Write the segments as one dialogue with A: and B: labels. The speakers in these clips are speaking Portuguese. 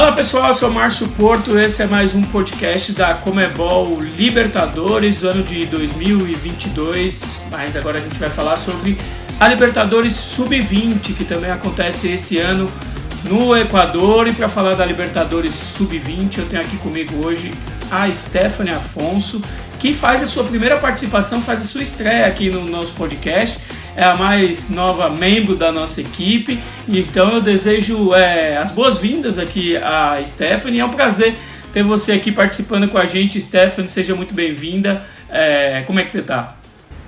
A: Fala pessoal, eu sou Márcio Porto, esse é mais um podcast da Comebol Libertadores, ano de 2022, mas agora a gente vai falar sobre a Libertadores Sub-20, que também acontece esse ano no Equador. E para falar da Libertadores Sub-20, eu tenho aqui comigo hoje a Stephanie Afonso, que faz a sua primeira participação, faz a sua estreia aqui no nosso podcast é a mais nova membro da nossa equipe. Então eu desejo é, as boas-vindas aqui a Stephanie. É um prazer ter você aqui participando com a gente, Stephanie. Seja muito bem-vinda. É, como é que você está?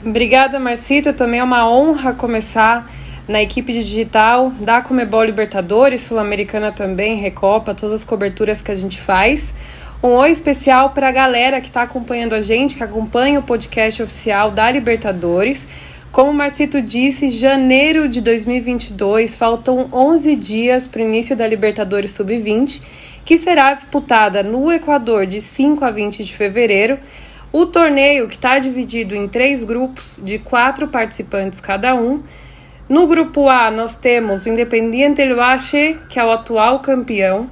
B: Obrigada, Marcito. Também é uma honra começar na equipe de digital da Comebol Libertadores, Sul-Americana também, Recopa, todas as coberturas que a gente faz. Um oi especial para a galera que está acompanhando a gente, que acompanha o podcast oficial da Libertadores. Como o Marcito disse, janeiro de 2022 faltam 11 dias para o início da Libertadores Sub-20, que será disputada no Equador de 5 a 20 de fevereiro. O torneio, que está dividido em três grupos de quatro participantes cada um. No grupo A, nós temos o Independiente Valle, que é o atual campeão.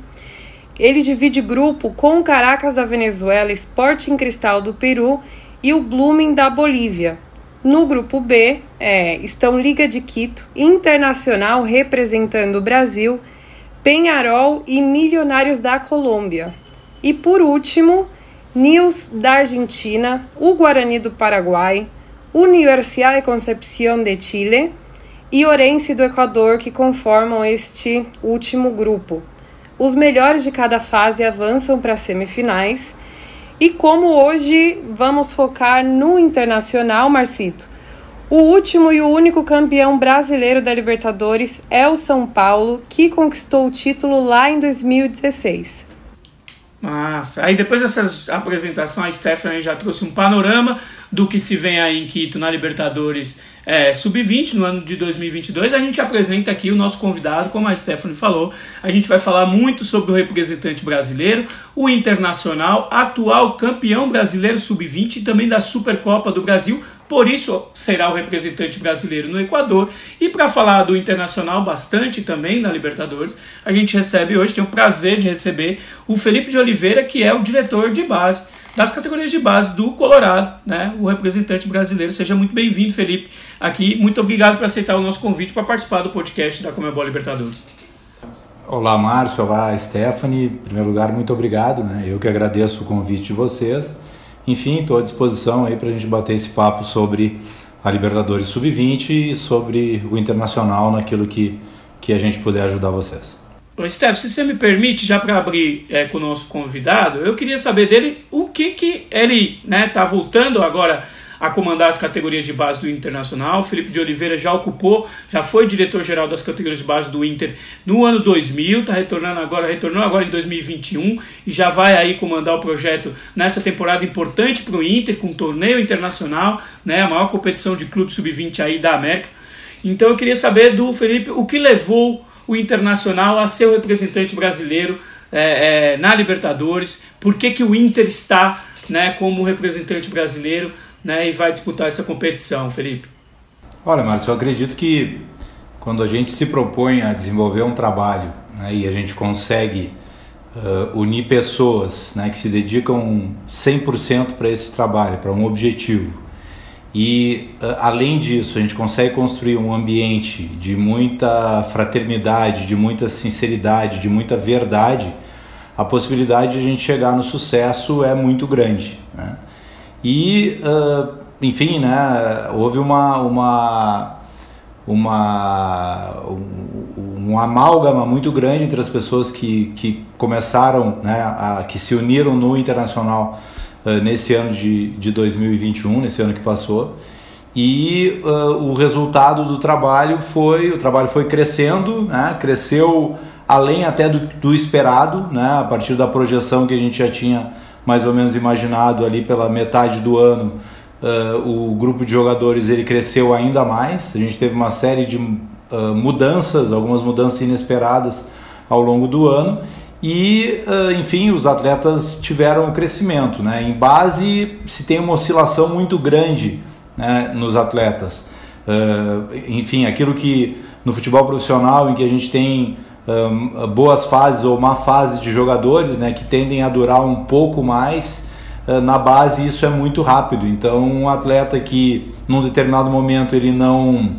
B: Ele divide grupo com Caracas da Venezuela, Sporting Cristal do Peru e o Blooming da Bolívia. No grupo B é, estão Liga de Quito, Internacional representando o Brasil, Penharol e Milionários da Colômbia. E por último, News da Argentina, o Guarani do Paraguai, Universidade de Concepción de Chile e Orense do Equador que conformam este último grupo. Os melhores de cada fase avançam para as semifinais e como hoje vamos focar no internacional, Marcito, o último e o único campeão brasileiro da Libertadores é o São Paulo, que conquistou o título lá em 2016.
A: Massa. Aí depois dessa apresentação, a Stephanie já trouxe um panorama do que se vem aí em Quito na Libertadores é, Sub-20 no ano de 2022. A gente apresenta aqui o nosso convidado, como a Stephanie falou. A gente vai falar muito sobre o representante brasileiro, o internacional, atual campeão brasileiro Sub-20 e também da Supercopa do Brasil, por isso será o representante brasileiro no Equador. E para falar do Internacional bastante também na Libertadores, a gente recebe hoje, tem o prazer de receber o Felipe de Oliveira, que é o diretor de base das categorias de base do Colorado, né? O representante brasileiro. Seja muito bem-vindo, Felipe, aqui. Muito obrigado por aceitar o nosso convite para participar do podcast da Comebol Libertadores.
C: Olá, Márcio. Olá, Stephanie. Em primeiro lugar, muito obrigado, né? Eu que agradeço o convite de vocês. Enfim, estou à disposição aí para a gente bater esse papo sobre a Libertadores Sub-20 e sobre o Internacional naquilo que, que a gente puder ajudar vocês.
A: Ô, Steph, se você me permite, já para abrir é, com o nosso convidado, eu queria saber dele o que, que ele está né, tá voltando agora a comandar as categorias de base do Internacional. Felipe de Oliveira já ocupou, já foi diretor-geral das categorias de base do Inter no ano 2000, está retornando agora, retornou agora em 2021 e já vai aí comandar o projeto nessa temporada importante para o Inter, com o torneio internacional, né, a maior competição de clube sub-20 aí da América. Então eu queria saber do Felipe o que levou o Internacional a ser o representante brasileiro é, é, na Libertadores, por que, que o Inter está né, como representante brasileiro né, e vai disputar essa competição, Felipe?
C: Olha, Márcio, eu acredito que quando a gente se propõe a desenvolver um trabalho né, e a gente consegue uh, unir pessoas né, que se dedicam 100% para esse trabalho, para um objetivo, e uh, além disso a gente consegue construir um ambiente de muita fraternidade, de muita sinceridade, de muita verdade, a possibilidade de a gente chegar no sucesso é muito grande. Né? E, uh, enfim, né, houve uma, uma, uma, um, um amálgama muito grande entre as pessoas que, que começaram, né, a, que se uniram no Internacional uh, nesse ano de, de 2021, nesse ano que passou. E uh, o resultado do trabalho foi, o trabalho foi crescendo, né, cresceu além até do, do esperado, né, a partir da projeção que a gente já tinha mais ou menos imaginado ali pela metade do ano, uh, o grupo de jogadores ele cresceu ainda mais. A gente teve uma série de uh, mudanças, algumas mudanças inesperadas ao longo do ano. E, uh, enfim, os atletas tiveram um crescimento. Né? Em base, se tem uma oscilação muito grande né, nos atletas. enfim, aquilo que no futebol profissional, em que a gente tem um, boas fases ou má fase de jogadores, né, que tendem a durar um pouco mais. Na base isso é muito rápido. Então um atleta que num determinado momento ele não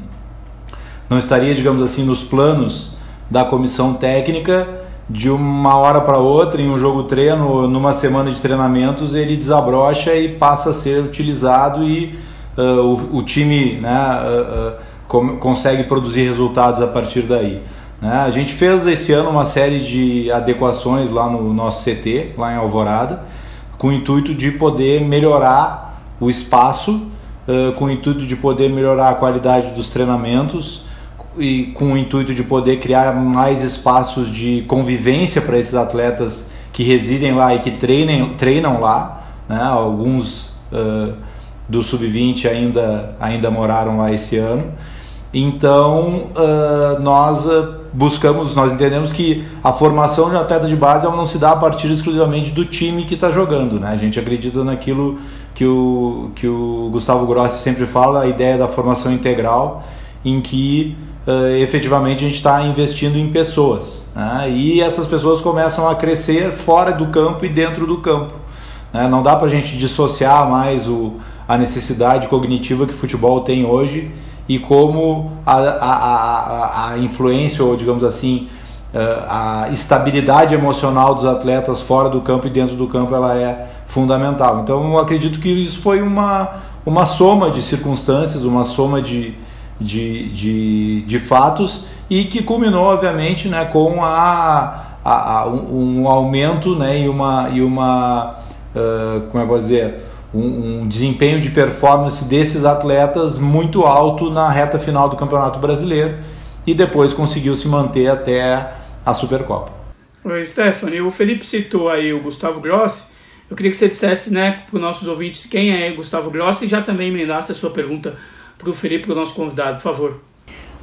C: não estaria, digamos assim, nos planos da comissão técnica, de uma hora para outra, em um jogo treino, numa semana de treinamentos, ele desabrocha e passa a ser utilizado e uh, o, o, time né, uh, uh, com, consegue produzir resultados a partir daí. Né? A gente fez esse ano uma série de adequações lá no nosso CT, lá em Alvorada, com o intuito de poder melhorar o espaço, com o intuito de poder melhorar a qualidade dos treinamentos e com o intuito de poder criar mais espaços de convivência para esses atletas que residem lá e que treinem, treinam lá. Né? Alguns uh, do sub-20 ainda, ainda moraram lá esse ano. Então uh, nós buscamos, nós entendemos que a formação de atleta de base não se dá a partir exclusivamente do time que está jogando. Né? A gente acredita naquilo que o, que o Gustavo Grossi sempre fala, a ideia da formação integral, em que uh, efetivamente a gente está investindo em pessoas. Né? E essas pessoas começam a crescer fora do campo e dentro do campo. Né? Não dá para a gente dissociar mais o, a necessidade cognitiva que o futebol tem hoje e como a, a, a, a influência, ou digamos assim, eh, a estabilidade emocional dos atletas fora do campo e dentro do campo ela é fundamental. Então eu acredito que isso foi uma, uma soma de circunstâncias, uma soma de, de, de, de fatos e que culminou, obviamente, né, com a, a, a um, um, aumento né, e uma, e uma uh, como é que dizer, um, desempenho de performance desses atletas muito alto na reta final do Campeonato Brasileiro e depois conseguiu se manter até a Supercopa.
A: Oi, Stephanie. O Felipe citou aí o Gustavo Grossi. Eu queria que você dissesse né, para os nossos ouvintes quem é Gustavo Grossi e já também emendasse a sua pergunta Felipe, para o nosso convidado, por favor.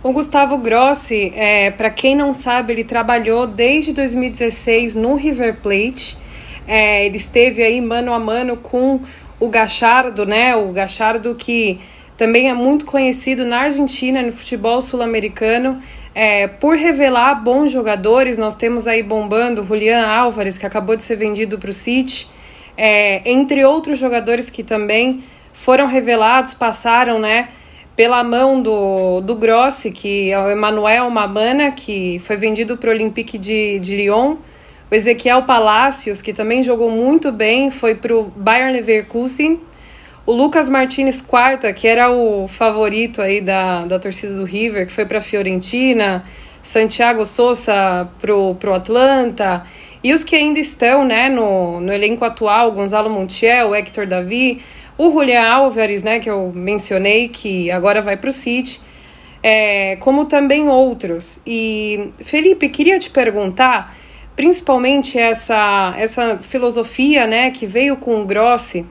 B: O Gustavo Grossi, é, para quem não sabe, ele trabalhou desde 2016 no River Plate. É, ele esteve aí mano a mano com o Gachardo, né? O Gachardo que também é muito conhecido na Argentina no futebol sul-americano é, por revelar bons jogadores. Nós temos aí bombando Julian Álvares, que acabou de ser vendido para o City, é, entre outros jogadores que também foram revelados, passaram, né? Pela mão do, do Grossi, que é o Emanuel Mamana, que foi vendido para o Olympique de, de Lyon. O Ezequiel Palacios, que também jogou muito bem, foi para o Bayern Leverkusen. O Lucas Martinez Quarta, que era o favorito aí da, da torcida do River, que foi para a Fiorentina. Santiago Souza para o Atlanta. E os que ainda estão né, no, no elenco atual, Gonzalo Montiel, Hector Davi, o Julian Álvares, né, que eu mencionei, que agora vai para o City, é, como também outros. E, Felipe, queria te perguntar, principalmente essa, essa filosofia né, que veio com o Grossi,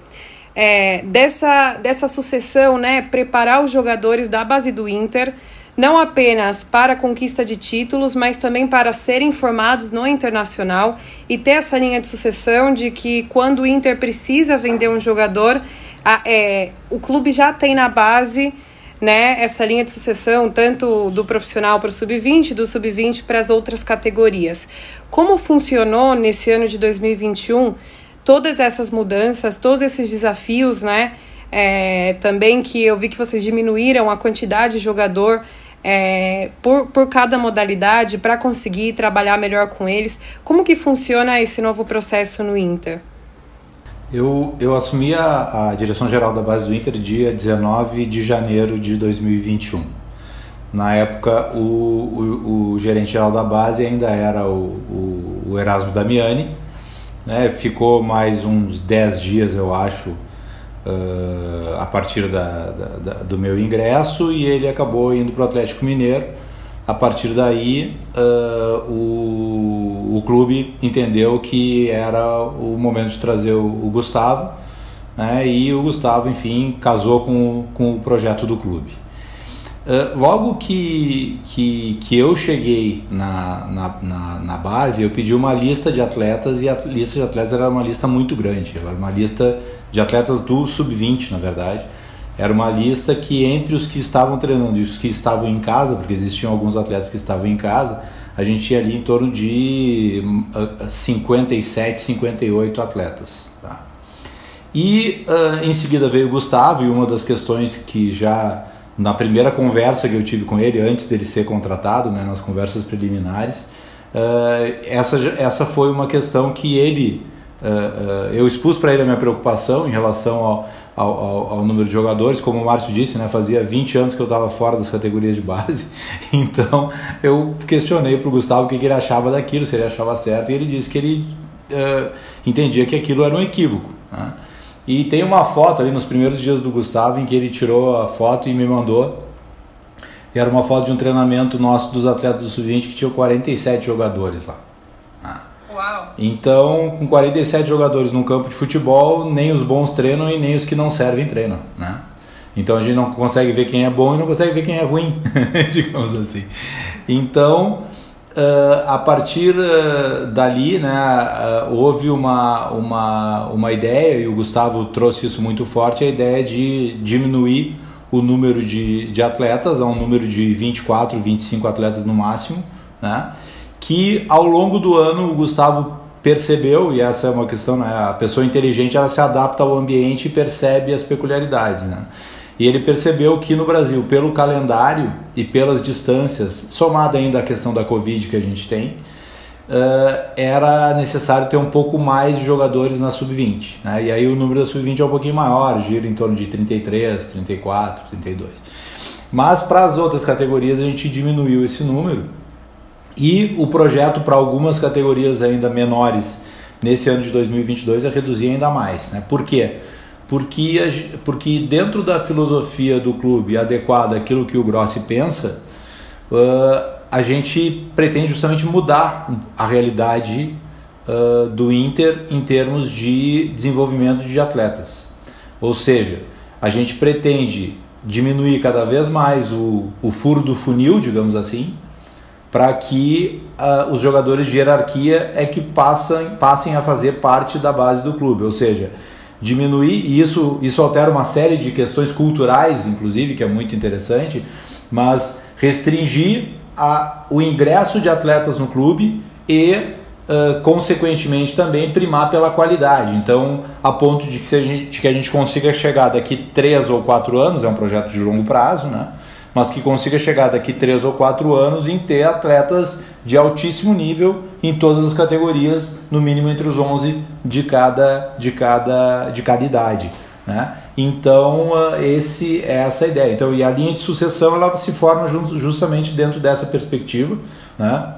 B: é, dessa, dessa sucessão, né, preparar os jogadores da base do Inter, não apenas para a conquista de títulos, mas também para serem formados no internacional e ter essa linha de sucessão de que quando o Inter precisa vender um jogador, a, é, o clube já tem na base né, essa linha de sucessão, tanto do profissional para o sub-20, do sub-20 para as outras categorias. Como funcionou nesse ano de 2021 todas essas mudanças, todos esses desafios, né? É, também que eu vi que vocês diminuíram a quantidade de jogador é, por, por cada modalidade para conseguir trabalhar melhor com eles. Como que funciona esse novo processo no Inter?
C: Eu, eu assumi a, a direção geral da base do Inter dia 19 de janeiro de 2021. Na época, o, o, o gerente geral da base ainda era o, o, Erasmo Damiani. Né? Ficou mais uns 10 dias, eu acho, uh, a partir da, da, da, do meu ingresso e ele acabou indo para o Atlético Mineiro a partir daí uh, o, o clube entendeu que era o momento de trazer o, o Gustavo né, e o Gustavo enfim casou com, com o projeto do clube. Uh, logo que, que, que eu cheguei na, na, na, na, base eu pedi uma lista de atletas e a lista de atletas era uma lista muito grande. Era uma lista de atletas do sub-20 na verdade era uma lista que entre os que estavam treinando e os que estavam em casa, porque existiam alguns atletas que estavam em casa, a gente tinha ali em torno de 57, 58 atletas. Tá? E uh, em seguida veio o Gustavo, e uma das questões que já na primeira conversa que eu tive com ele, antes dele ser contratado, né, nas conversas preliminares, uh, essa, essa foi uma questão que ele. Uh, eu expus para ele a minha preocupação em relação ao, ao, ao, número de jogadores, como o Márcio disse, né, fazia 20 anos que eu estava fora das categorias de base, então eu questionei para o Gustavo o que, que, ele achava daquilo, se ele achava certo, e ele disse que ele uh, entendia que aquilo era um equívoco. Né? E tem uma foto ali nos primeiros dias do Gustavo em que ele tirou a foto e me mandou. E era uma foto de um treinamento nosso dos atletas do Sub-20 que tinha 47 jogadores lá. Então, com 47 jogadores num campo de futebol, nem os bons treinam e nem os que não servem treinam. Né? Então a gente não consegue ver quem é bom e não consegue ver quem é ruim, digamos assim. Então, Uh, a partir uh, dali, né, uh, houve uma, uma, uma ideia, e o Gustavo trouxe isso muito forte, a ideia de diminuir o número de, de atletas a um número de 24, 25 atletas no máximo, né, que ao longo do ano o Gustavo percebeu, e essa é uma questão, né, a pessoa inteligente ela se adapta ao ambiente e percebe as peculiaridades. Né. E ele percebeu que no Brasil, pelo calendário e pelas distâncias, somada ainda a questão da Covid que a gente tem, uh, era necessário ter um pouco mais de jogadores na sub-20. Né? E aí o número da sub-20 é um pouquinho maior, gira em torno de 33, 34, 32. Mas para as outras categorias a gente diminuiu esse número e o projeto para algumas categorias ainda menores nesse ano de 2022 é reduzir ainda mais. Né? Por quê? porque, porque dentro da filosofia do clube adequada àquilo que o Grossi pensa, uh, a gente pretende justamente mudar a realidade uh, do Inter em termos de desenvolvimento de atletas. Ou seja, a gente pretende diminuir cada vez mais o, o furo do funil, digamos assim, para que uh, os jogadores de hierarquia é que passem, passem a fazer parte da base do clube. Ou seja, diminuir, e isso, isso altera uma série de questões culturais, inclusive, que é muito interessante, mas restringir a, o ingresso de atletas no clube e, uh, consequentemente, também primar pela qualidade. Então, a ponto de que, se a gente, que a gente consiga chegar daqui três ou quatro anos, é um projeto de longo prazo, né? Mas que consiga chegar daqui três ou quatro anos em ter atletas de altíssimo nível em todas as categorias, no mínimo entre os 11 de cada, de cada, de cada idade. Né? Então, ah, esse é essa a ideia. Então, e a linha de sucessão ela se forma justamente dentro dessa perspectiva, né?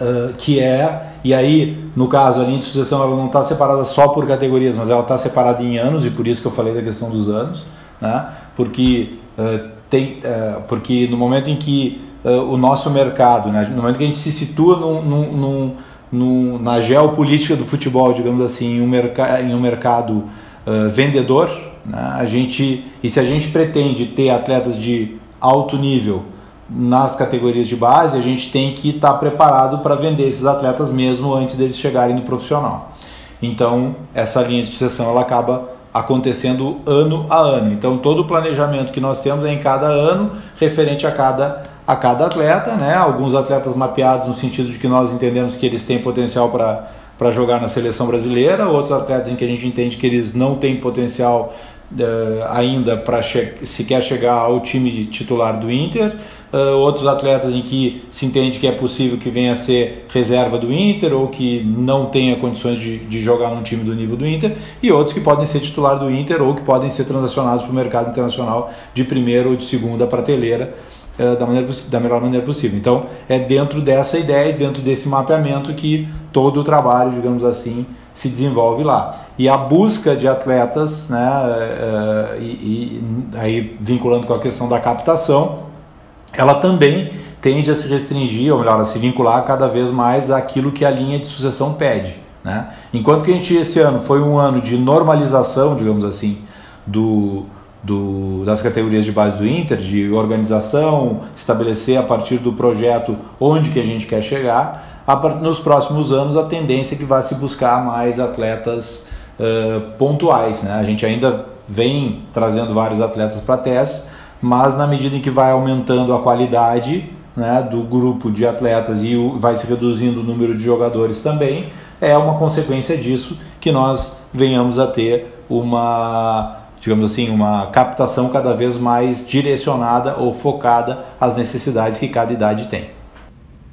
C: Uh, que é, e aí, no caso, a linha de sucessão ela não está separada só por categorias, mas ela está separada em anos, e por isso que eu falei da questão dos anos, né? porque uh, tem, uh, porque no momento em que uh, o nosso mercado, né, no momento que a gente se situa num, num, num, na geopolítica do futebol, digamos assim, em um, merca em um mercado uh, vendedor, né, a gente, e se a gente pretende ter atletas de alto nível nas categorias de base, a gente tem que estar tá preparado para vender esses atletas mesmo antes deles chegarem no profissional. Então, essa linha de sucessão ela acaba acontecendo ano a ano. Então todo o planejamento que nós temos é em cada ano referente a cada a cada atleta, né? Alguns atletas mapeados no sentido de que nós entendemos que eles têm potencial para para jogar na seleção brasileira, outros atletas em que a gente entende que eles não têm potencial uh, ainda para che sequer chegar ao time titular do Inter, uh, outros atletas em que se entende que é possível que venha a ser reserva do Inter ou que não tenha condições de, de jogar num time do nível do Inter, e outros que podem ser titular do Inter ou que podem ser transacionados para o mercado internacional de primeira ou de segunda prateleira. Uh, da, maneira, da melhor maneira possível. Então, é dentro dessa ideia, dentro desse mapeamento, que todo o trabalho, digamos assim, se desenvolve lá. E a busca de atletas, né, uh, e, e, aí vinculando com a questão da captação, ela também tende a se restringir, ou melhor, a se vincular cada vez mais àquilo que a linha de sucessão pede. Né? Enquanto que a gente esse ano foi um ano de normalização, digamos assim, do, do, das categorias de base do Inter, de organização, estabelecer a partir do projeto onde que a gente quer chegar, nos próximos anos a tendência é que vai se buscar mais atletas uh, pontuais. Né? A gente ainda vem trazendo vários atletas para testes, mas na medida em que vai aumentando a qualidade, né, do grupo de atletas e vai se reduzindo o número de jogadores também, é uma consequência disso que nós venhamos a ter uma, digamos assim, uma captação cada vez mais direcionada ou focada às necessidades que cada idade tem.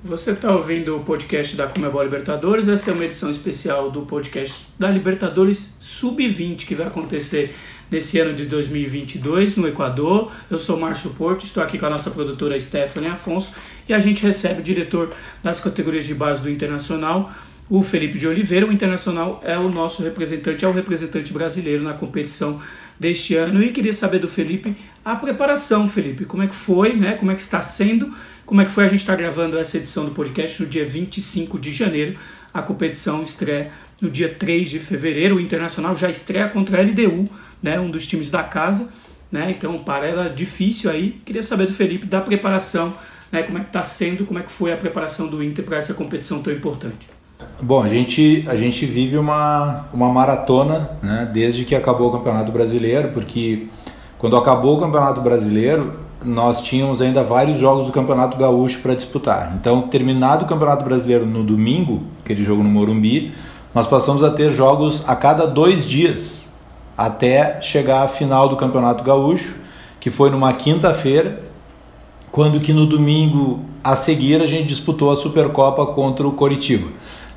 A: Você está ouvindo o podcast da Comebol Libertadores. Essa é uma edição especial do podcast da Libertadores Sub-20 que vai acontecer nesse ano de 2022 no Equador. Eu sou Márcio Porto, estou aqui com a nossa produtora Stephanie Afonso e a gente recebe o diretor das categorias de base do Internacional, o Felipe de Oliveira. O Internacional é o nosso representante, é o representante brasileiro na competição deste ano e queria saber do Felipe a preparação, Felipe, como é que foi, né? Como é que está sendo como é que foi? A gente está gravando essa edição do podcast no dia 25 de janeiro. A competição estreia no dia 3 de fevereiro. O Internacional já estreia contra a LDU, né, um dos times da casa. Né? Então, para ela, difícil aí. Queria saber do Felipe da preparação, né? como é que está sendo, como é que foi a preparação do Inter para essa competição tão importante.
C: Bom, a gente, a gente vive uma, uma maratona né, desde que acabou o Campeonato Brasileiro, porque quando acabou o Campeonato Brasileiro, nós tínhamos ainda vários jogos do Campeonato Gaúcho para disputar. Então, terminado o Campeonato Brasileiro no domingo, aquele jogo no Morumbi, nós passamos a ter jogos a cada dois dias até chegar à final do Campeonato Gaúcho, que foi numa quinta-feira, quando que no domingo a seguir a gente disputou a Supercopa contra o Coritiba.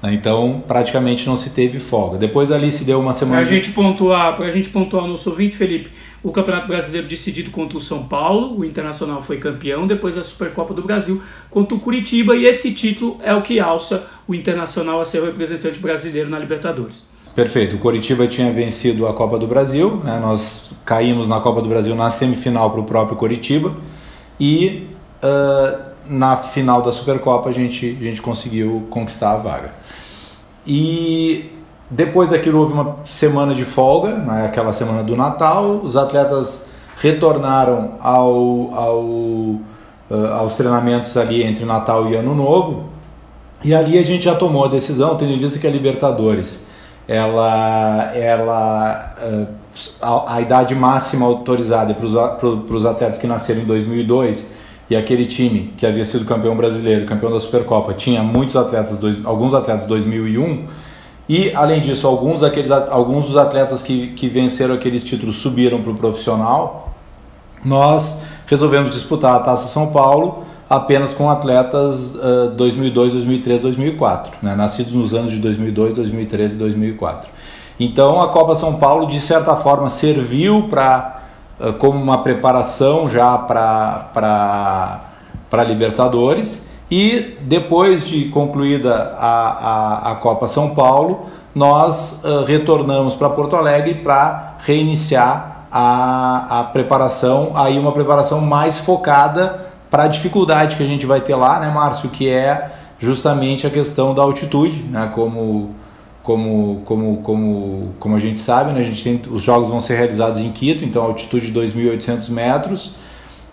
C: Então, praticamente não se teve folga. Depois ali se deu uma semana.
A: Para a gente pontuar, para a gente pontuar no nosso ouvinte, Felipe, o Campeonato Brasileiro decidido contra o São Paulo, o Internacional foi campeão, depois a Supercopa do Brasil contra o Curitiba, e esse título é o que alça o Internacional a ser o representante brasileiro na Libertadores.
C: Perfeito, o Curitiba tinha vencido a Copa do Brasil, né? nós caímos na Copa do Brasil na semifinal para o próprio Curitiba, e uh, na final da Supercopa a gente, a gente conseguiu conquistar a vaga. E depois daquilo houve uma semana de folga, né, aquela semana do Natal, os atletas retornaram ao, ao, uh, aos treinamentos ali entre Natal e Ano Novo, e ali a gente já tomou a decisão, tendo em vista que a Libertadores, ela, ela uh, a, a, idade máxima autorizada para os atletas que nasceram em 2002 e aquele time que havia sido campeão brasileiro, campeão da Supercopa, tinha muitos atletas, dois, alguns atletas 2001 e, além disso, alguns, daqueles, alguns dos atletas que, que venceram aqueles títulos subiram para o profissional. Nós resolvemos disputar a Taça São Paulo apenas com atletas uh, 2002, 2003, 2004, né? nascidos nos anos de 2002, 2013 e 2004. Então, a Copa São Paulo, de certa forma, serviu para uh, como uma preparação já para Libertadores e depois de concluída a, a, a Copa São Paulo, nós uh, retornamos para Porto Alegre para reiniciar a, a preparação, aí uma preparação mais focada para a dificuldade que a gente vai ter lá, né, Márcio? Que é justamente a questão da altitude, né? Como, como, como, como, como a gente sabe, né? a gente tem, os jogos vão ser realizados em Quito, então altitude de 2.800 metros,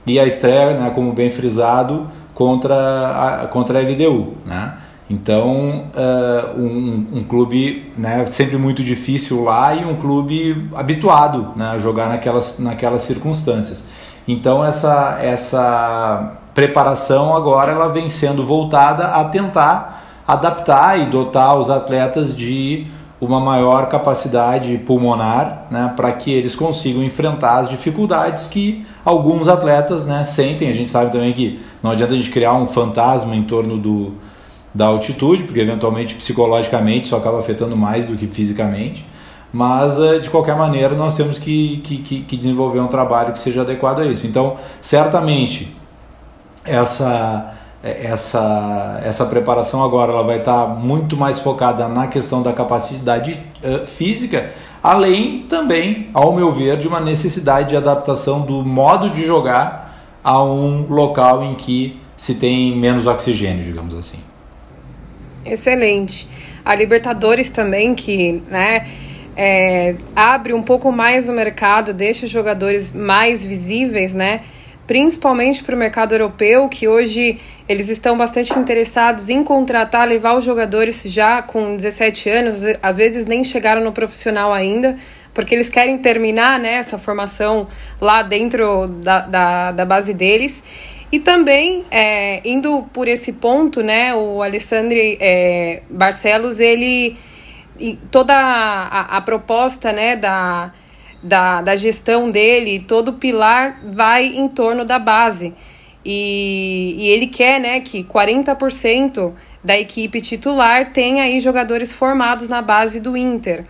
C: e a estreia, né, como bem frisado, contra a, contra a LDU, né? Então, uh, um, um, clube né, sempre muito difícil lá e um clube habituado né, a jogar naquelas, naquelas circunstâncias. Então, essa, essa preparação agora ela vem sendo voltada a tentar adaptar e dotar os atletas de uma maior capacidade pulmonar, né, para que eles consigam enfrentar as dificuldades que alguns atletas né, sentem. A gente sabe também que não adianta a gente criar um fantasma em torno do, da altitude, porque eventualmente psicologicamente isso acaba afetando mais do que fisicamente. Mas eh, de qualquer maneira nós temos que, que, que desenvolver um trabalho que seja adequado a isso. Então, certamente, essa essa, essa preparação agora ela vai estar muito mais focada na questão da capacidade uh, física, além também, ao meu ver, de uma necessidade de adaptação do modo de jogar a um local em que se tem menos oxigênio, digamos assim.
B: Excelente. A Libertadores também, que né, é, abre um pouco mais o mercado, deixa os jogadores mais visíveis, né? principalmente para o mercado europeu, que hoje eles estão bastante interessados em contratar, levar os jogadores já com 17 anos, às vezes nem chegaram no profissional ainda, porque eles querem terminar né, essa formação lá dentro da, da, da base deles. E também, é, indo por esse ponto, né, o Alessandro é, Barcelos, ele toda a, a, proposta né, da, da, da gestão dele, todo pilar vai em torno da base. E, e ele quer né, que 40% da equipe titular tenha aí jogadores formados na base do Inter.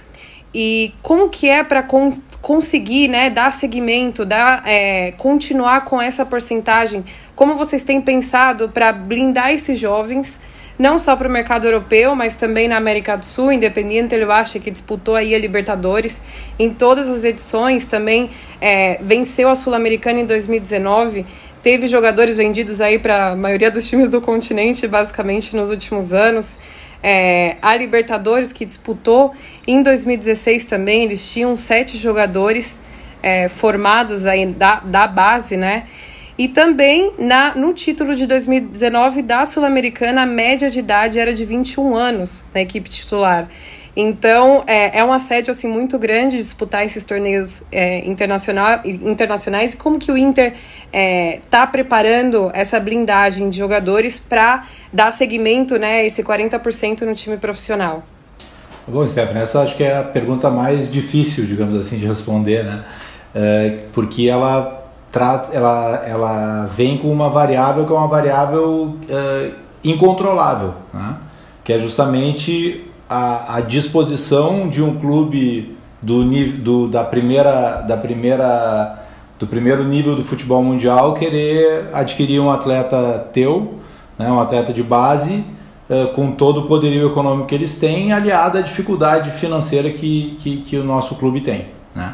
B: E como que é para con conseguir né, dar seguimento, dar, é, continuar com essa porcentagem? Como vocês têm pensado para blindar esses jovens, não só para o mercado europeu, mas também na América do Sul, Independiente ele acha que disputou aí a Libertadores em todas as edições, também é, venceu a Sul-Americana em 2019, teve jogadores vendidos aí para a maioria dos times do continente, basicamente nos últimos anos. É, a Libertadores que disputou em 2016 também, eles tinham sete jogadores é, formados aí da, da base, né? E também na, no título de 2019 da Sul-Americana, a média de idade era de 21 anos na equipe titular. Então, é, é um assédio assim, muito grande disputar esses torneios é, internacionais. E como que o Inter está é, tá preparando essa blindagem de jogadores para dar seguimento né, esse 40% no time profissional?
C: Bom, Stephanie, essa acho que é a pergunta mais difícil, digamos assim, de responder, né? É, porque ela, ela, ela vem com uma variável que é uma variável é, incontrolável, né? que é justamente a, a disposição de um clube do, do, da primeira da primeira do primeiro nível do futebol mundial querer adquirir um atleta teu, né, um atleta de base, uh, com todo o poderio econômico que eles têm, aliado à dificuldade financeira que, que, que o nosso clube tem. Né?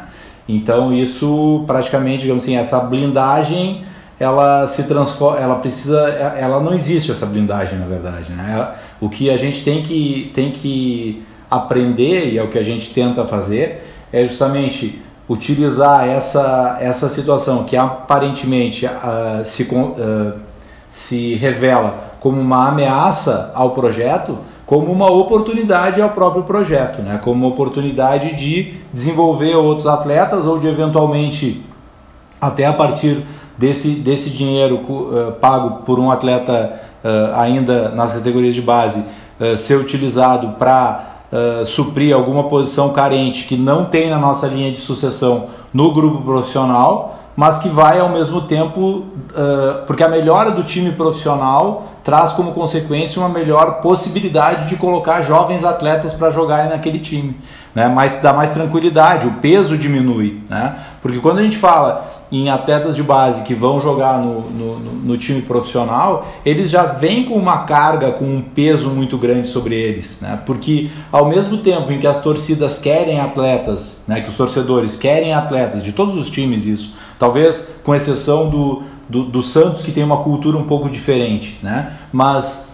C: Então isso praticamente, digamos assim, essa blindagem ela se transforma, ela precisa, ela não existe essa blindagem na verdade, né? O que a gente tem que tem que aprender e é o que a gente tenta fazer é justamente utilizar essa essa situação que aparentemente uh, se uh, se revela como uma ameaça ao projeto, como uma oportunidade ao próprio projeto, né? Como uma oportunidade de desenvolver outros atletas ou de eventualmente até a partir desse, desse dinheiro uh, pago por um atleta uh, ainda nas categorias de base uh, ser utilizado para suprir alguma posição carente que não tem na nossa linha de sucessão no grupo profissional, mas que vai ao mesmo tempo, porque a melhora do time profissional traz como consequência uma melhor possibilidade de colocar jovens atletas para jogarem naquele time, né? Mas dá mais tranquilidade, o peso diminui, né? Porque quando a gente fala em atletas de base que vão jogar no, no, no, time profissional, eles já vêm com uma carga, com um peso muito grande sobre eles, né? Porque ao mesmo tempo em que as torcidas querem atletas, né? Que os torcedores querem atletas de todos os times isso, talvez com exceção do, do, do Santos que tem uma cultura um pouco diferente, né? Mas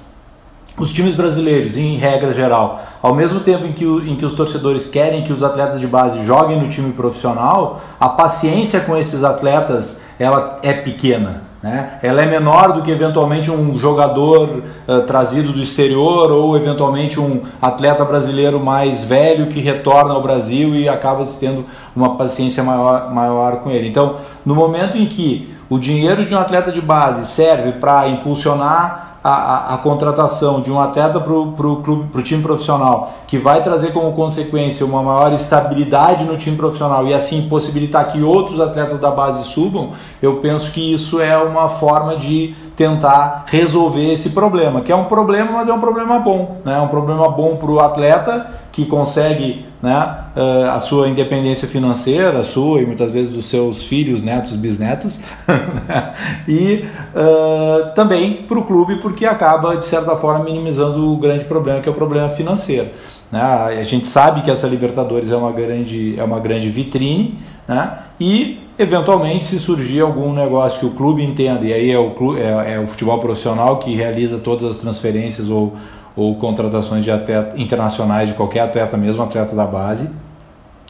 C: os times brasileiros, em regra geral, ao mesmo tempo em que, o, em que os torcedores querem que os atletas de base joguem no time profissional, a paciência com esses atletas ela é pequena. Né? Ela é menor do que eventualmente um jogador uh, trazido do exterior ou eventualmente um atleta brasileiro mais velho que retorna ao Brasil e acaba tendo uma paciência maior, maior com ele. Então, no momento em que o dinheiro de um atleta de base serve para impulsionar a, a, a contratação de um atleta para o time profissional, que vai trazer como consequência uma maior estabilidade no time profissional e assim possibilitar que outros atletas da base subam, eu penso que isso é uma forma de tentar resolver esse problema, que é um problema, mas é um problema bom, né? É um problema bom para o atleta que consegue né, eh, a sua independência financeira, a sua e muitas vezes dos seus filhos, netos, bisnetos, né? e uh, também para o clube, porque acaba, de certa forma, minimizando o grande problema, que é o problema financeiro. Né? A gente sabe que essa Libertadores é uma grande, é uma grande vitrine, né? e eventualmente se surgir algum negócio que o clube entenda, e aí é o, clube, é, é o futebol profissional que realiza todas as transferências ou ou contratações de atleta, internacionais de qualquer atleta, mesmo atleta da base.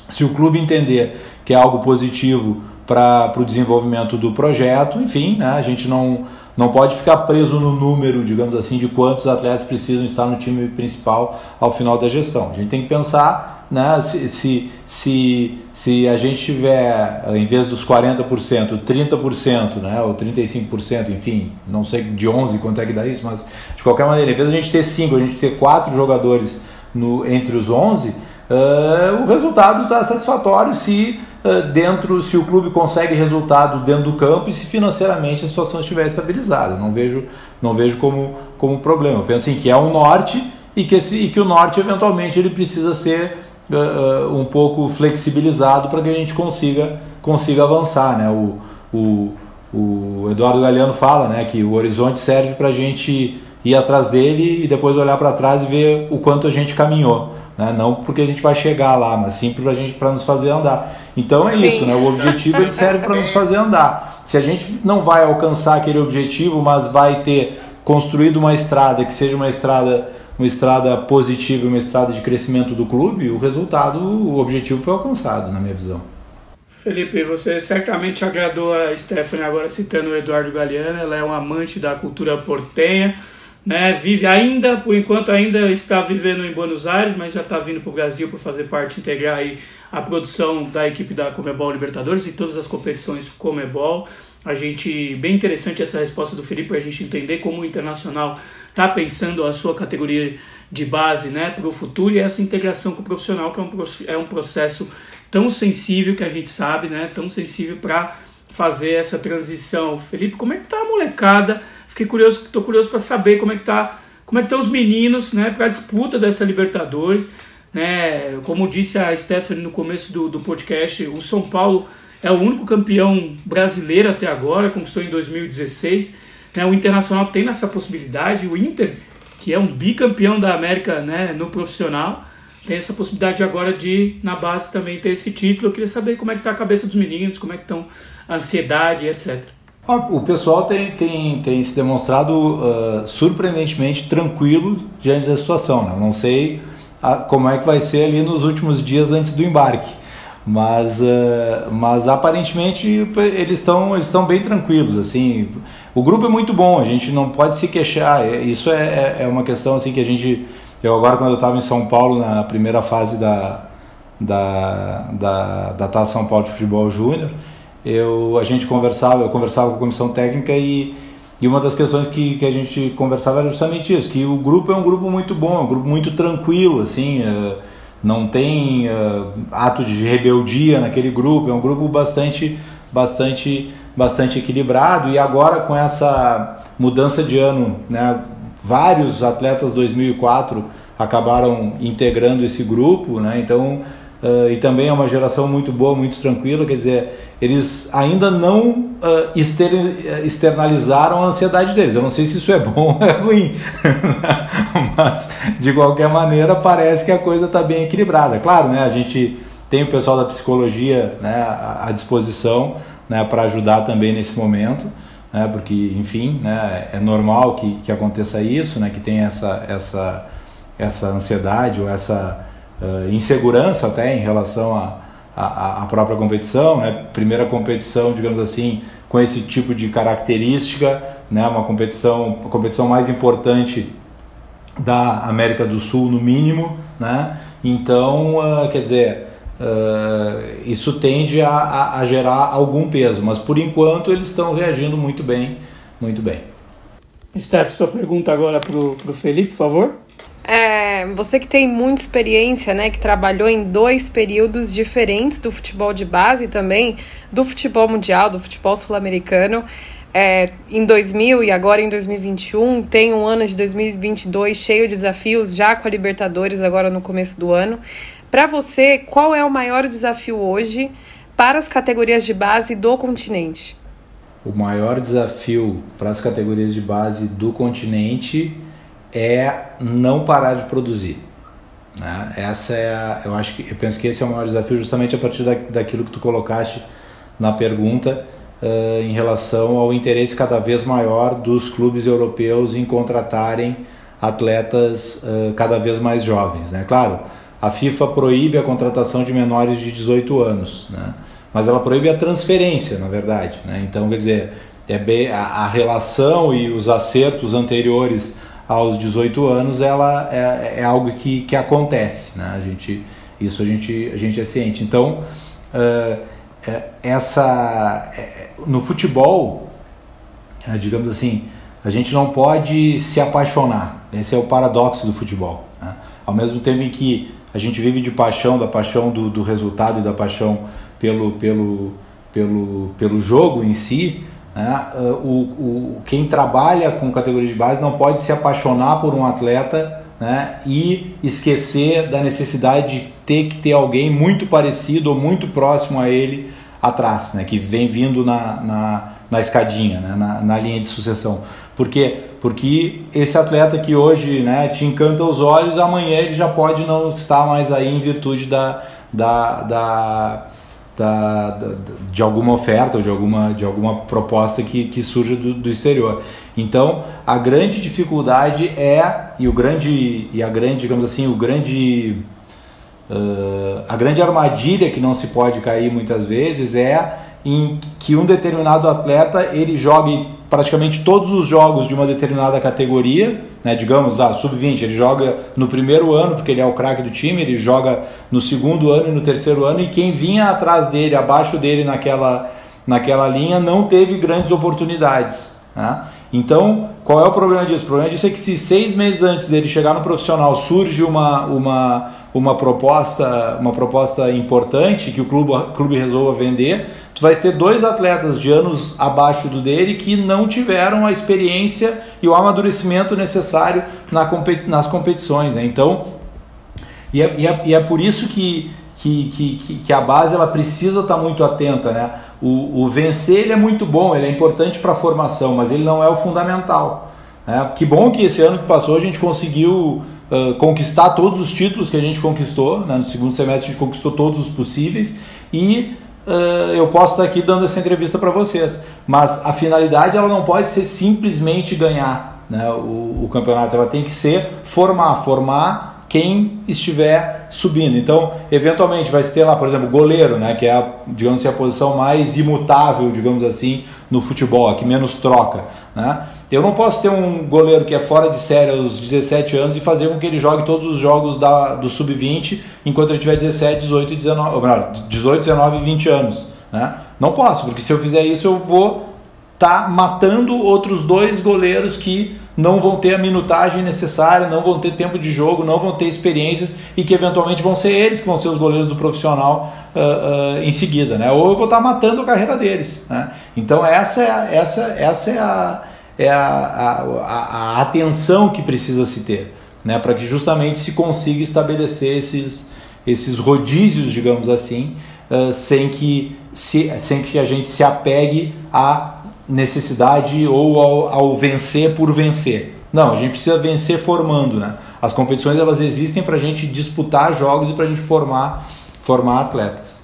C: Se o clube entender que é algo positivo para o desenvolvimento do projeto, enfim, né, a gente não, não pode ficar preso no número, digamos assim, de quantos atletas precisam estar no time principal ao final da gestão. A gente tem que pensar né? Se, se, se, se a gente tiver, em vez dos 40%, 30%, né? ou 35%, enfim, não sei de 11 quanto é que dá isso, mas de qualquer maneira, em vez de a gente ter 5, a gente ter 4 jogadores no, entre os 11, uh, o resultado está satisfatório se uh, dentro, se o clube consegue resultado dentro do campo e se financeiramente a situação estiver estabilizada. Não vejo, não vejo como, como problema. Eu penso em que é um norte e que, esse, e que o norte eventualmente ele precisa ser uh, um pouco flexibilizado para que a gente consiga, consiga avançar. Né? O, o, o Eduardo Galeano fala né, que o horizonte serve para a gente ir atrás dele e depois olhar para trás e ver o quanto a gente caminhou. Né? Não porque a gente vai chegar lá, mas sim para gente para nos fazer andar. Então é sim. isso, né? o objetivo ele serve para nos fazer andar. Se a gente não vai alcançar aquele objetivo, mas vai ter construído uma estrada que seja uma estrada uma estrada positiva, uma estrada de crescimento do clube, o resultado, o objetivo foi alcançado, na minha visão.
A: Felipe, você certamente agradou a Stephanie agora citando o Eduardo Galeano, ela é um amante da cultura portenha, né? Vive ainda, por enquanto ainda está vivendo em Buenos Aires, mas já está vindo para o Brasil para fazer parte integrar aí a produção da equipe da Comebol Libertadores e todas as competições Comebol. A gente bem interessante essa resposta do Felipe para a gente entender como o Internacional está pensando a sua categoria de base né, para o futuro e essa integração com o profissional, que é um, é um processo tão sensível que a gente sabe, né, tão sensível para fazer essa transição. Felipe, como é que tá a molecada? Fiquei curioso, estou curioso para saber como é que tá, como é que estão os meninos, né, para a disputa dessa Libertadores, né? Como disse a Stephanie no começo do, do podcast, o São Paulo é o único campeão brasileiro até agora, conquistou em 2016 né, o Internacional tem essa possibilidade, o Inter, que é um bicampeão da América né, no profissional, tem essa possibilidade agora de, na base, também ter esse título. Eu queria saber como é que está a cabeça dos meninos, como é que estão a ansiedade, etc.
C: O pessoal tem, tem, tem se demonstrado uh, surpreendentemente tranquilo diante da situação. Né? Não sei a, como é que vai ser ali nos últimos dias antes do embarque mas, uh, mas aparentemente eles estão eles estão bem tranquilos assim. O grupo é muito bom a gente não pode se queixar. É, isso é, é, é uma questão assim que a gente eu agora quando eu estava em São Paulo na primeira fase da da, da, da Taça São Paulo de Futebol Júnior eu a gente conversava eu conversava com a comissão técnica e e uma das questões que, que a gente conversava era justamente isso que o grupo é um grupo muito bom é um grupo muito tranquilo assim uh, não tem uh, ato de rebeldia naquele grupo, é um grupo bastante, bastante, bastante equilibrado. E agora com essa mudança de ano, né, vários atletas 2004 acabaram integrando esse grupo, né, então Uh, e também é uma geração muito boa, muito tranquila, quer dizer, eles ainda não uh, exter externalizaram a ansiedade deles. Eu não sei se isso é bom ou é ruim, mas de qualquer maneira parece que a coisa está bem equilibrada. Claro, né, a gente tem o pessoal da psicologia né, à disposição né, para ajudar também nesse momento, né, porque, enfim, né, é normal que, que aconteça isso, né, que tenha essa, essa, essa ansiedade ou essa uh, insegurança até em relação à própria competição, né? Primeira competição, digamos assim, com esse tipo de característica, né? Uma competição, a competição mais importante da América do Sul, no mínimo, né? Então, uh, quer dizer, uh, isso tende a, a, a, gerar algum peso, mas por enquanto eles estão reagindo muito bem, muito bem.
A: Steph, sua pergunta agora para o Felipe, por favor.
B: É, você que tem muita experiência, né, que trabalhou em dois períodos diferentes do futebol de base também, do futebol mundial, do futebol sul-americano, é, em 2000 e agora em 2021, tem um ano de 2022 cheio de desafios, já com a Libertadores agora no começo do ano. Para você, qual é o maior desafio hoje para as categorias de base do continente?
C: O maior desafio para as categorias de base do continente é não parar de produzir. Né? Essa é a, eu acho que eu penso que esse é o maior desafio justamente a partir da, daquilo que tu colocaste na pergunta uh, em relação ao interesse cada vez maior dos clubes europeus em contratarem atletas uh, cada vez mais jovens, né? Claro, a FIFA proíbe a contratação de menores de 18 anos, né? Mas ela proíbe a transferência, na verdade, né? Então, quer dizer, é bem, a, a relação e os acertos anteriores aos 18 anos ela é, é algo que, que acontece. Né? A gente, Isso a gente, a gente é ciente. Então, uh, essa, no futebol, digamos assim, a gente não pode se apaixonar. Esse é o paradoxo do futebol. Né? Ao mesmo tempo em que a gente vive de paixão, da paixão do, do resultado e da paixão pelo, pelo, pelo, pelo jogo em si, né? o, o, quem trabalha com categoria de base não pode se apaixonar por um atleta né? e esquecer da necessidade de ter que ter alguém muito parecido ou muito próximo a ele atrás, né? que vem vindo na, na, na escadinha, né? na, na linha de sucessão. Por quê? Porque esse atleta que hoje né, te encanta os olhos, amanhã ele já pode não estar mais aí em virtude da, da, da, da, da de alguma oferta ou de alguma, de alguma proposta que, que surge do, do exterior. Então, a grande dificuldade é, e, o grande, e a grande, digamos assim, o grande. Uh, a grande armadilha que não se pode cair muitas vezes é em que um determinado atleta ele jogue praticamente todos os jogos de uma determinada categoria, né, digamos, ah, sub-20, ele joga no primeiro ano, porque ele é o craque do time, ele joga no segundo ano e no terceiro ano, e quem vinha atrás dele, abaixo dele naquela, naquela linha, não teve grandes oportunidades. Né? Então, qual é o problema disso? O problema disso é que se seis meses antes dele chegar no profissional surge uma, uma, uma proposta uma proposta importante que o clube, clube resolva vender, tu vai ter dois atletas de anos abaixo do dele que não tiveram a experiência e o amadurecimento necessário na competi nas competições. Né? Então, e é, e, é, e é, por isso que, que, que, que, a base ela precisa estar muito atenta. Né? O, o vencer ele é muito bom, ele é importante para a formação, mas ele não é o fundamental. Né? Que bom que esse ano que passou a gente conseguiu uh, conquistar todos os títulos que a gente conquistou. Né? No segundo semestre a gente conquistou todos os possíveis e uh, eu posso estar aqui dando essa entrevista para vocês. Mas a finalidade ela não pode ser simplesmente ganhar né, o, o campeonato, ela tem que ser formar, formar quem estiver subindo. Então, eventualmente vai se ter lá, por exemplo, goleiro, né, que é a, digamos assim, a posição mais imutável, digamos assim, no futebol, a que menos troca, né? Eu não posso ter um goleiro que é fora de série aos 17 anos e fazer com que ele jogue todos os jogos da, do sub-20 enquanto ele tiver 17, 18 e 19, ou melhor, 18, 19 e 20 anos. Né? Não posso, porque se eu fizer isso eu vou tá matando outros dois goleiros que não vão ter a minutagem necessária, não vão ter tempo de jogo, não vão ter experiências e que eventualmente vão ser eles que vão ser os goleiros do profissional uh, uh, em seguida, né? Ou eu vou estar tá matando a carreira deles, né? Então essa é, essa, essa é a é a, a, a, atenção que precisa se ter, né, para que justamente se consiga estabelecer esses, esses rodízios, digamos assim, uh, sem, que se, sem que a gente se apegue à necessidade ou ao, ao vencer por vencer. Não, a gente precisa vencer formando, né? As competições elas existem para a gente disputar jogos e para a gente formar, formar atletas.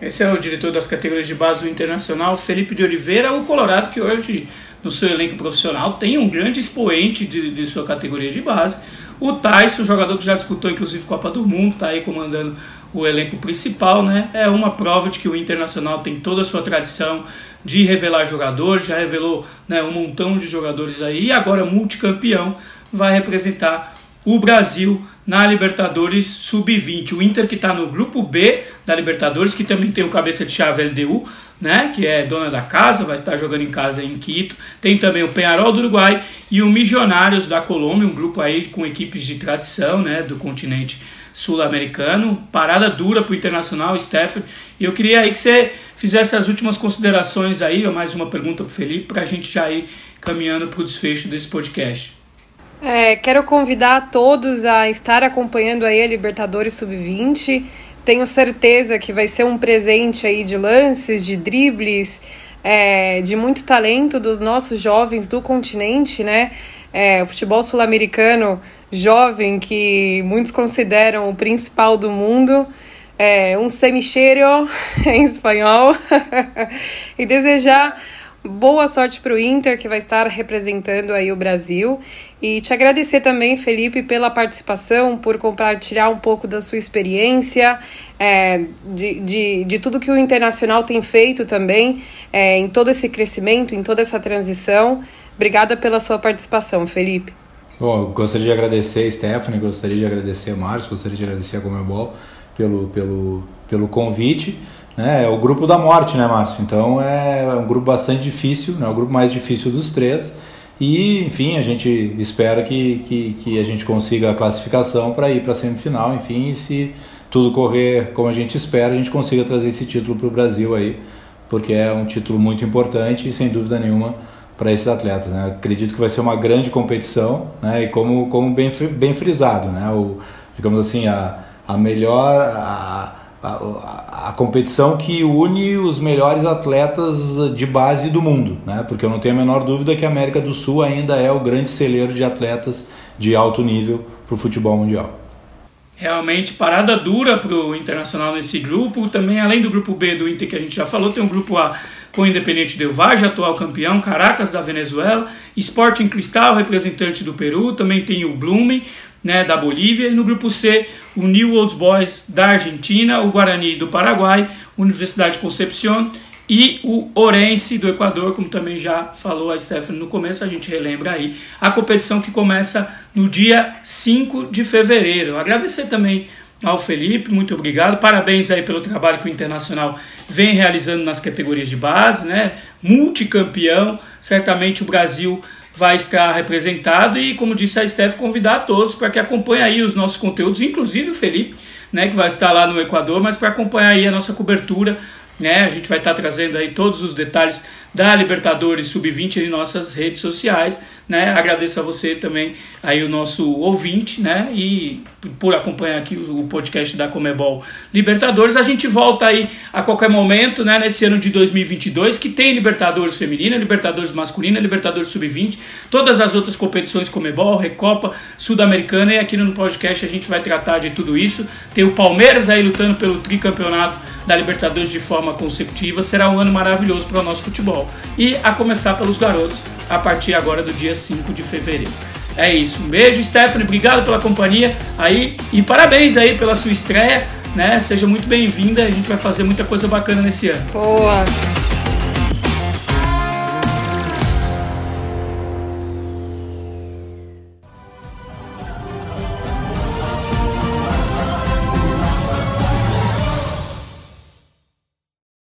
A: Esse é o diretor das categorias de base do Internacional, Felipe de Oliveira, o Colorado que hoje no seu elenco profissional tem um grande expoente de, de sua categoria de base. O Tyson, jogador que já disputou inclusive Copa do Mundo, está aí comandando o elenco principal, né? É uma prova de que o Internacional tem toda a sua tradição de revelar jogadores, já revelou né, um montão de jogadores aí e agora multicampeão vai representar o Brasil na Libertadores Sub-20. O Inter que está no grupo B da Libertadores, que também tem o cabeça de chave LDU, né, que é dona da casa, vai estar jogando em casa em Quito. Tem também o Penharol do Uruguai e o Milionários da Colômbia, um grupo aí com equipes de tradição, né, do continente sul-americano. Parada dura para o Internacional, Stefan. E eu queria aí que você fizesse as últimas considerações aí, mais uma pergunta para o Felipe, para a gente já ir caminhando para o desfecho desse podcast.
B: É, quero convidar todos a estar acompanhando aí a Libertadores Sub-20. Tenho certeza que vai ser um presente aí de lances, de dribles, é, de muito talento dos nossos jovens do continente, né? É, o futebol sul-americano jovem que muitos consideram o principal do mundo, é, um semicheiro em espanhol, e desejar boa sorte para o Inter, que vai estar representando aí o Brasil. E te agradecer também, Felipe, pela participação, por compartilhar um pouco da sua experiência, é, de, de, de tudo que o Internacional tem feito também, é, em todo esse crescimento, em toda essa transição. Obrigada pela sua participação, Felipe.
C: Bom, gostaria de agradecer a Stephanie, gostaria de agradecer a Márcio, gostaria de agradecer a Gomebol pelo, pelo, pelo convite. Né? É o grupo da morte, né, Márcio? Então é um grupo bastante difícil, né? o grupo mais difícil dos três. E, enfim, a gente espera que, que, que a gente consiga a classificação para ir para a semifinal. Enfim, e se tudo correr como a gente espera, a gente consiga trazer esse título para o Brasil aí, porque é um título muito importante e, sem dúvida nenhuma, para esses atletas. Né? Acredito que vai ser uma grande competição, né? e como, como bem, bem frisado, né? o, digamos assim, a, a melhor. A, a, a, competição que une os melhores atletas de base do mundo, né? Porque eu não tenho a menor dúvida que a América do Sul ainda é o grande celeiro de atletas de alto nível para o futebol mundial.
A: Realmente parada dura para o Internacional nesse grupo. Também, além do grupo B do Inter que a gente já falou, tem um grupo A com o Independente Del Valle, atual campeão, Caracas da Venezuela, Sporting Cristal, representante do Peru, também tem o Blumen, né, da Bolívia, e no grupo C, o New Old Boys da Argentina, o Guarani do Paraguai, Universidade de Concepción e o Orense do Equador, como também já falou a Stephanie no começo, a gente relembra aí a competição que começa no dia 5 de fevereiro. Agradecer também ao Felipe, muito obrigado. Parabéns aí pelo trabalho que o Internacional vem realizando nas categorias de base, né? Multicampeão, certamente o Brasil vai estar representado e, como disse a Steph, convidar a todos para que acompanhem aí os nossos conteúdos, inclusive o Felipe, né, que vai estar lá no Equador, mas para acompanhar aí a nossa cobertura né? A gente vai estar trazendo aí todos os detalhes da Libertadores Sub-20 em nossas redes sociais, né? Agradeço a você também aí o nosso ouvinte, né? E por acompanhar aqui o podcast da Comebol Libertadores. A gente volta aí a qualquer momento, né? Nesse ano de 2022 que tem Libertadores feminina, Libertadores masculina, Libertadores Sub-20, todas as outras competições Comebol, Recopa, Sul-Americana e aqui no podcast a gente vai tratar de tudo isso. Tem o Palmeiras aí lutando pelo tricampeonato da Libertadores de forma consecutiva. Será um ano maravilhoso para o nosso futebol. E a começar pelos garotos, a partir agora do dia 5 de fevereiro. É isso. Um beijo, Stephanie. Obrigado pela companhia aí e parabéns aí pela sua estreia. Né? Seja muito bem-vinda. A gente vai fazer muita coisa bacana nesse ano.
B: Boa!